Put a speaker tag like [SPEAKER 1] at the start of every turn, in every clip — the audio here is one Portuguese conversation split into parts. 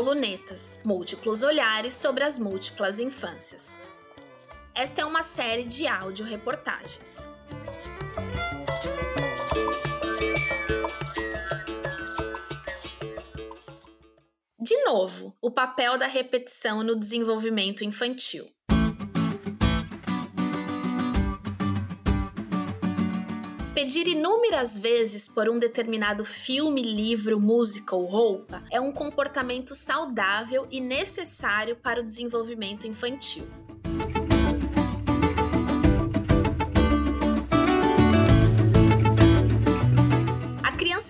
[SPEAKER 1] canal Lunetas, múltiplos olhares sobre as múltiplas infâncias. Esta é uma série de áudio reportagens. De novo, o papel da repetição no desenvolvimento infantil. Pedir inúmeras vezes por um determinado filme, livro, música ou roupa é um comportamento saudável e necessário para o desenvolvimento infantil.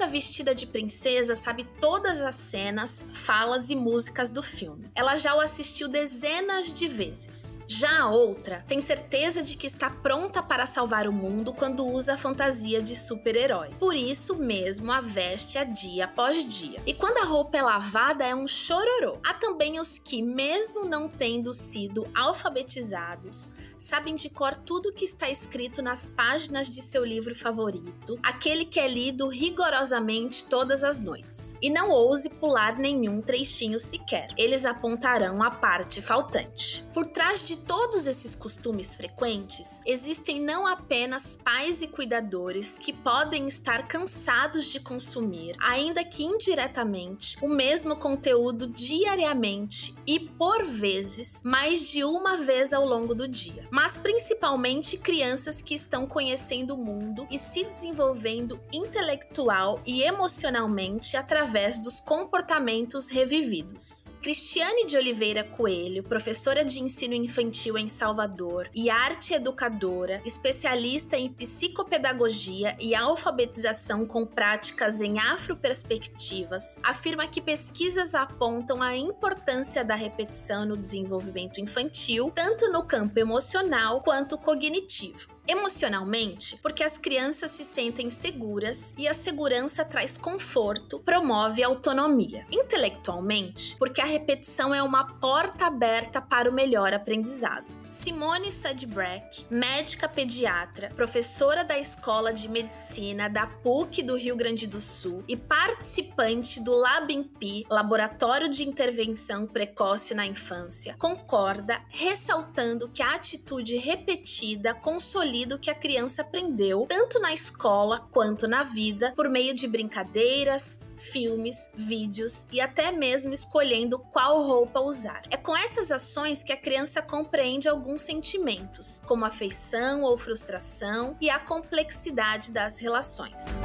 [SPEAKER 1] Criança vestida de princesa sabe todas as cenas, falas e músicas do filme. Ela já o assistiu dezenas de vezes. Já a outra tem certeza de que está pronta para salvar o mundo quando usa a fantasia de super-herói. Por isso mesmo a veste a dia após dia. E quando a roupa é lavada é um chororô. Há também os que, mesmo não tendo sido alfabetizados, sabem de cor tudo que está escrito nas páginas de seu livro favorito, aquele que é lido rigorosamente todas as noites. E não ouse pular nenhum trechinho sequer, eles apontarão a parte faltante. Por trás de todos esses costumes frequentes, existem não apenas pais e cuidadores que podem estar cansados de consumir, ainda que indiretamente, o mesmo conteúdo diariamente e, por vezes, mais de uma vez ao longo do dia. Mas principalmente crianças que estão conhecendo o mundo e se desenvolvendo intelectual e emocionalmente através dos comportamentos revividos. Cristiane de Oliveira Coelho, professora de ensino infantil em Salvador e arte educadora, especialista em psicopedagogia e alfabetização com práticas em afroperspectivas, afirma que pesquisas apontam a importância da repetição no desenvolvimento infantil, tanto no campo emocional quanto cognitivo. Emocionalmente, porque as crianças se sentem seguras e a segurança traz conforto, promove autonomia. Intelectualmente, porque a repetição é uma porta aberta para o melhor aprendizado. Simone Sudbreck, médica pediatra, professora da Escola de Medicina da PUC do Rio Grande do Sul e participante do LabIMP, Laboratório de Intervenção Precoce na Infância, concorda, ressaltando que a atitude repetida consolida o que a criança aprendeu, tanto na escola quanto na vida, por meio de brincadeiras, filmes, vídeos e até mesmo escolhendo qual roupa usar. É com essas ações que a criança compreende alguns sentimentos, como afeição ou frustração e a complexidade das relações.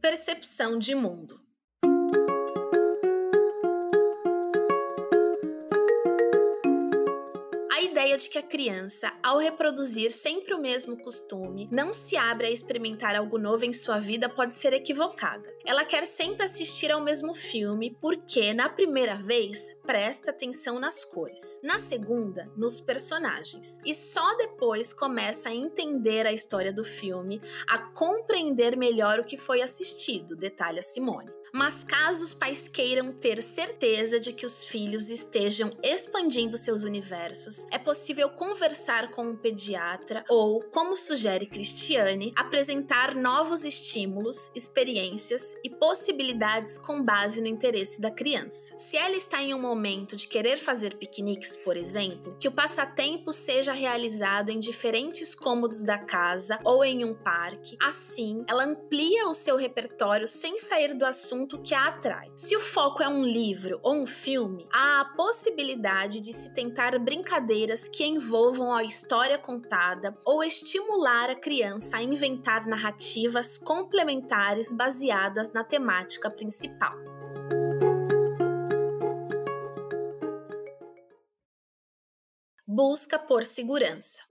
[SPEAKER 1] Percepção de mundo. Ideia de que a criança, ao reproduzir sempre o mesmo costume, não se abre a experimentar algo novo em sua vida pode ser equivocada. Ela quer sempre assistir ao mesmo filme porque, na primeira vez, presta atenção nas cores, na segunda, nos personagens, e só depois começa a entender a história do filme, a compreender melhor o que foi assistido, detalha Simone. Mas caso os pais queiram ter certeza de que os filhos estejam expandindo seus universos, é possível conversar com um pediatra ou, como sugere Cristiane, apresentar novos estímulos, experiências e possibilidades com base no interesse da criança. Se ela está em um momento de querer fazer piqueniques, por exemplo, que o passatempo seja realizado em diferentes cômodos da casa ou em um parque, assim ela amplia o seu repertório sem sair do assunto assunto que a atrai. Se o foco é um livro ou um filme, há a possibilidade de se tentar brincadeiras que envolvam a história contada ou estimular a criança a inventar narrativas complementares baseadas na temática principal. Busca por segurança.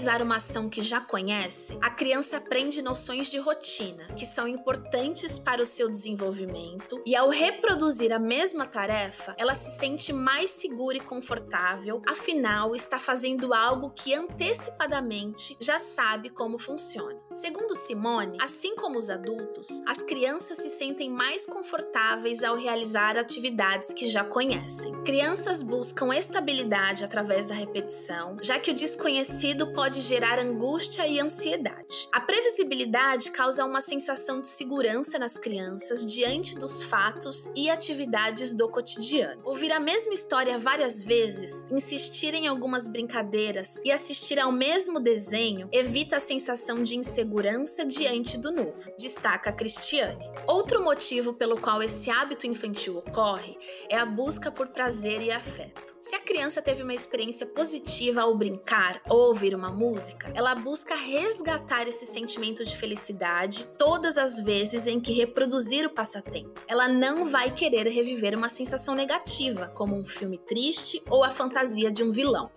[SPEAKER 1] Realizar uma ação que já conhece, a criança aprende noções de rotina, que são importantes para o seu desenvolvimento, e ao reproduzir a mesma tarefa, ela se sente mais segura e confortável, afinal, está fazendo algo que antecipadamente já sabe como funciona. Segundo Simone, assim como os adultos, as crianças se sentem mais confortáveis ao realizar atividades que já conhecem. Crianças buscam estabilidade através da repetição, já que o desconhecido pode pode gerar angústia e ansiedade. A previsibilidade causa uma sensação de segurança nas crianças diante dos fatos e atividades do cotidiano. Ouvir a mesma história várias vezes, insistir em algumas brincadeiras e assistir ao mesmo desenho evita a sensação de insegurança diante do novo, destaca Cristiane. Outro motivo pelo qual esse hábito infantil ocorre é a busca por prazer e afeto. Se a criança teve uma experiência positiva ao brincar ou ouvir uma música, ela busca resgatar esse sentimento de felicidade todas as vezes em que reproduzir o passatempo. Ela não vai querer reviver uma sensação negativa, como um filme triste ou a fantasia de um vilão.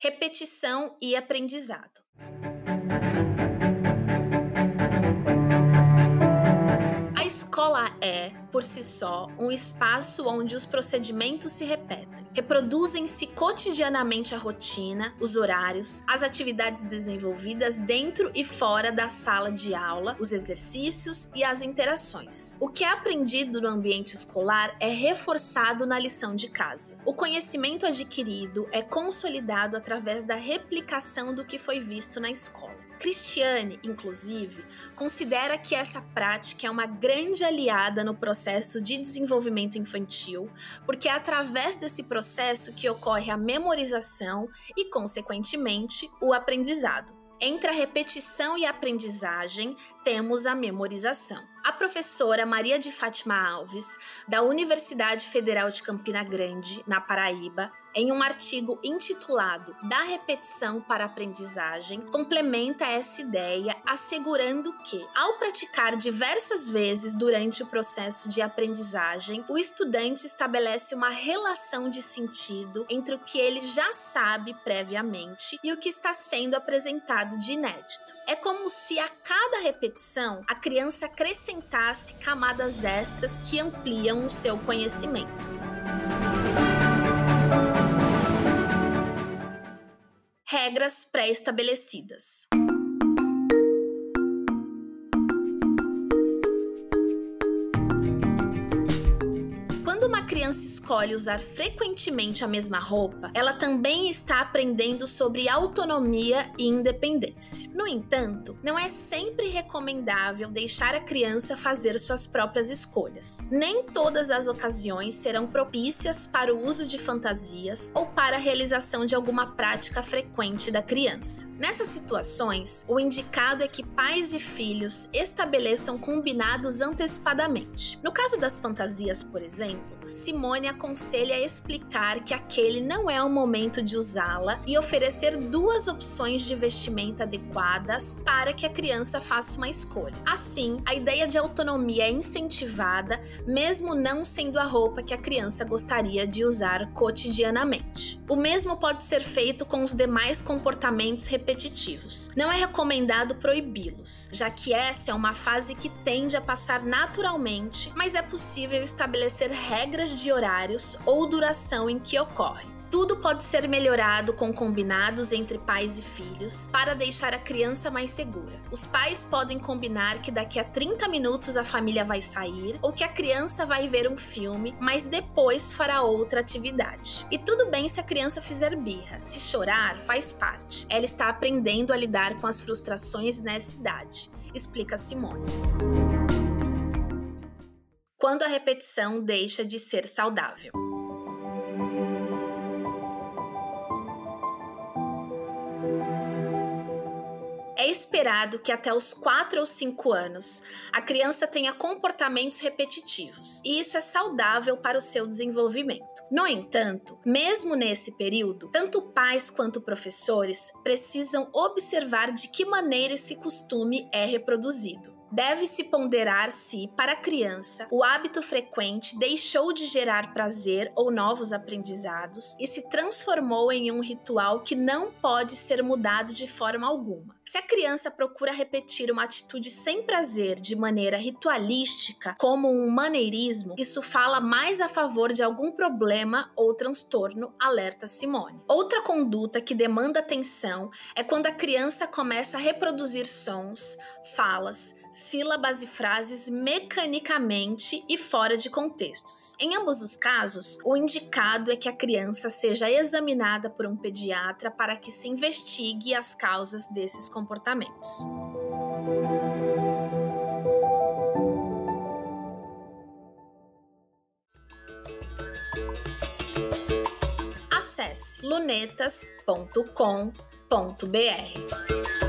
[SPEAKER 1] Repetição e aprendizado. Escola é, por si só, um espaço onde os procedimentos se repetem. Reproduzem-se cotidianamente a rotina, os horários, as atividades desenvolvidas dentro e fora da sala de aula, os exercícios e as interações. O que é aprendido no ambiente escolar é reforçado na lição de casa. O conhecimento adquirido é consolidado através da replicação do que foi visto na escola. Cristiane, inclusive, considera que essa prática é uma grande aliada no processo de desenvolvimento infantil, porque é através desse processo que ocorre a memorização e, consequentemente, o aprendizado. Entre a repetição e a aprendizagem, temos a memorização. A professora Maria de Fátima Alves, da Universidade Federal de Campina Grande, na Paraíba, em um artigo intitulado Da repetição para aprendizagem, complementa essa ideia assegurando que, ao praticar diversas vezes durante o processo de aprendizagem, o estudante estabelece uma relação de sentido entre o que ele já sabe previamente e o que está sendo apresentado de inédito. É como se a cada repetição a criança acrescentasse camadas extras que ampliam o seu conhecimento. Regras pré-estabelecidas. Criança escolhe usar frequentemente a mesma roupa, ela também está aprendendo sobre autonomia e independência. No entanto, não é sempre recomendável deixar a criança fazer suas próprias escolhas. Nem todas as ocasiões serão propícias para o uso de fantasias ou para a realização de alguma prática frequente da criança. Nessas situações, o indicado é que pais e filhos estabeleçam combinados antecipadamente. No caso das fantasias, por exemplo, Simone aconselha explicar que aquele não é o momento de usá-la e oferecer duas opções de vestimenta adequadas para que a criança faça uma escolha. Assim, a ideia de autonomia é incentivada, mesmo não sendo a roupa que a criança gostaria de usar cotidianamente. O mesmo pode ser feito com os demais comportamentos repetitivos. Não é recomendado proibi-los, já que essa é uma fase que tende a passar naturalmente, mas é possível estabelecer regras de horários ou duração em que ocorre. Tudo pode ser melhorado com combinados entre pais e filhos para deixar a criança mais segura. Os pais podem combinar que daqui a 30 minutos a família vai sair ou que a criança vai ver um filme, mas depois fará outra atividade. E tudo bem se a criança fizer birra. Se chorar, faz parte. Ela está aprendendo a lidar com as frustrações nessa idade, explica Simone quando a repetição deixa de ser saudável. É esperado que até os 4 ou 5 anos a criança tenha comportamentos repetitivos, e isso é saudável para o seu desenvolvimento. No entanto, mesmo nesse período, tanto pais quanto professores precisam observar de que maneira esse costume é reproduzido. Deve-se ponderar se, para a criança, o hábito frequente deixou de gerar prazer ou novos aprendizados e se transformou em um ritual que não pode ser mudado de forma alguma. Se a criança procura repetir uma atitude sem prazer de maneira ritualística, como um maneirismo, isso fala mais a favor de algum problema ou transtorno, alerta Simone. Outra conduta que demanda atenção é quando a criança começa a reproduzir sons, falas, sílabas e frases mecanicamente e fora de contextos. Em ambos os casos, o indicado é que a criança seja examinada por um pediatra para que se investigue as causas desses comportamentos. Acesse lunetas.com.br.